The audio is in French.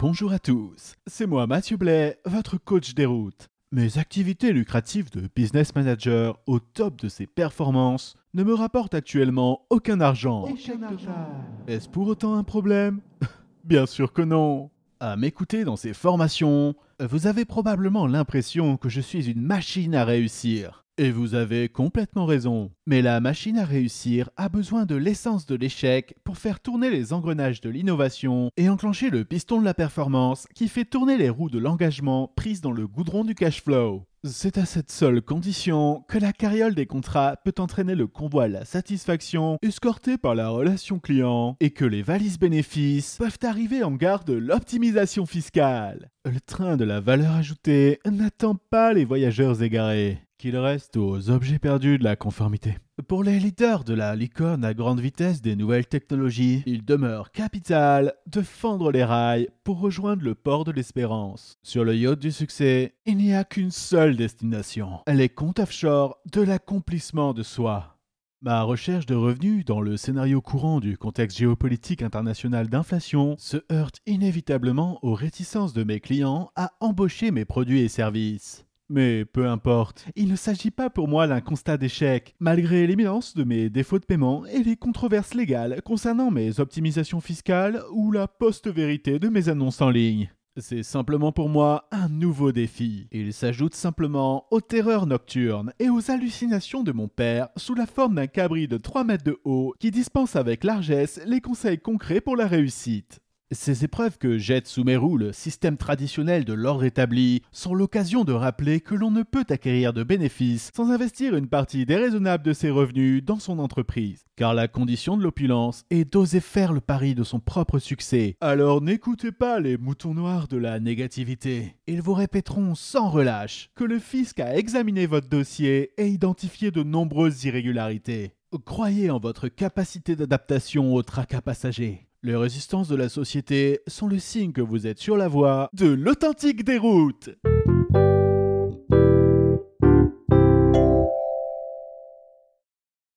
Bonjour à tous, c'est moi Mathieu Blais, votre coach des routes. Mes activités lucratives de business manager au top de ses performances ne me rapportent actuellement aucun argent. Est-ce pour autant un problème? Bien sûr que non. À m'écouter dans ces formations, vous avez probablement l'impression que je suis une machine à réussir. Et vous avez complètement raison. Mais la machine à réussir a besoin de l'essence de l'échec pour faire tourner les engrenages de l'innovation et enclencher le piston de la performance qui fait tourner les roues de l'engagement prises dans le goudron du cash flow. C'est à cette seule condition que la carriole des contrats peut entraîner le convoi à la satisfaction escorté par la relation client et que les valises bénéfices peuvent arriver en gare de l'optimisation fiscale. Le train de la valeur ajoutée n'attend pas les voyageurs égarés qu'il reste aux objets perdus de la conformité. Pour les leaders de la licorne à grande vitesse des nouvelles technologies, il demeure capital de fendre les rails pour rejoindre le port de l'espérance. Sur le yacht du succès, il n'y a qu'une seule destination, les comptes offshore de l'accomplissement de soi. Ma recherche de revenus dans le scénario courant du contexte géopolitique international d'inflation se heurte inévitablement aux réticences de mes clients à embaucher mes produits et services. Mais peu importe, il ne s'agit pas pour moi d'un constat d'échec, malgré l'éminence de mes défauts de paiement et les controverses légales concernant mes optimisations fiscales ou la post-vérité de mes annonces en ligne. C'est simplement pour moi un nouveau défi. Il s'ajoute simplement aux terreurs nocturnes et aux hallucinations de mon père sous la forme d'un cabri de 3 mètres de haut qui dispense avec largesse les conseils concrets pour la réussite. Ces épreuves que jette sous mes roues le système traditionnel de l'ordre établi sont l'occasion de rappeler que l'on ne peut acquérir de bénéfices sans investir une partie déraisonnable de ses revenus dans son entreprise. Car la condition de l'opulence est d'oser faire le pari de son propre succès. Alors n'écoutez pas les moutons noirs de la négativité. Ils vous répéteront sans relâche que le fisc a examiné votre dossier et identifié de nombreuses irrégularités. Croyez en votre capacité d'adaptation au tracas passager. Les résistances de la société sont le signe que vous êtes sur la voie de l'authentique déroute.